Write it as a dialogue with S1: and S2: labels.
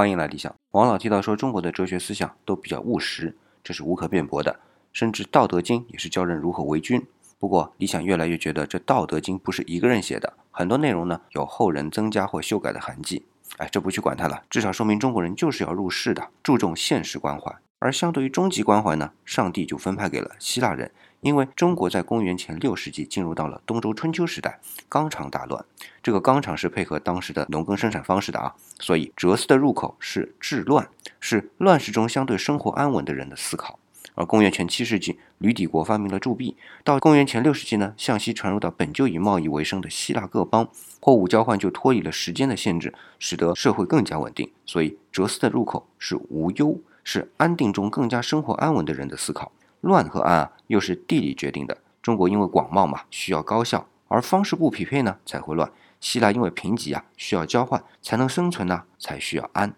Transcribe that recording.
S1: 欢迎来理想。王老提到说，中国的哲学思想都比较务实，这是无可辩驳的。甚至《道德经》也是教人如何为君。不过，理想越来越觉得这《道德经》不是一个人写的，很多内容呢有后人增加或修改的痕迹。哎，这不去管它了，至少说明中国人就是要入世的，注重现实关怀。而相对于终极关怀呢，上帝就分派给了希腊人。因为中国在公元前六世纪进入到了东周春秋时代，纲常大乱。这个纲常是配合当时的农耕生产方式的啊，所以哲思的入口是治乱，是乱世中相对生活安稳的人的思考。而公元前七世纪，吕底国发明了铸币，到公元前六世纪呢，向西传入到本就以贸易为生的希腊各邦，货物交换就脱离了时间的限制，使得社会更加稳定。所以哲思的入口是无忧，是安定中更加生活安稳的人的思考。乱和安啊，又是地理决定的。中国因为广袤嘛，需要高效，而方式不匹配呢，才会乱。希腊因为贫瘠啊，需要交换才能生存呢，才需要安。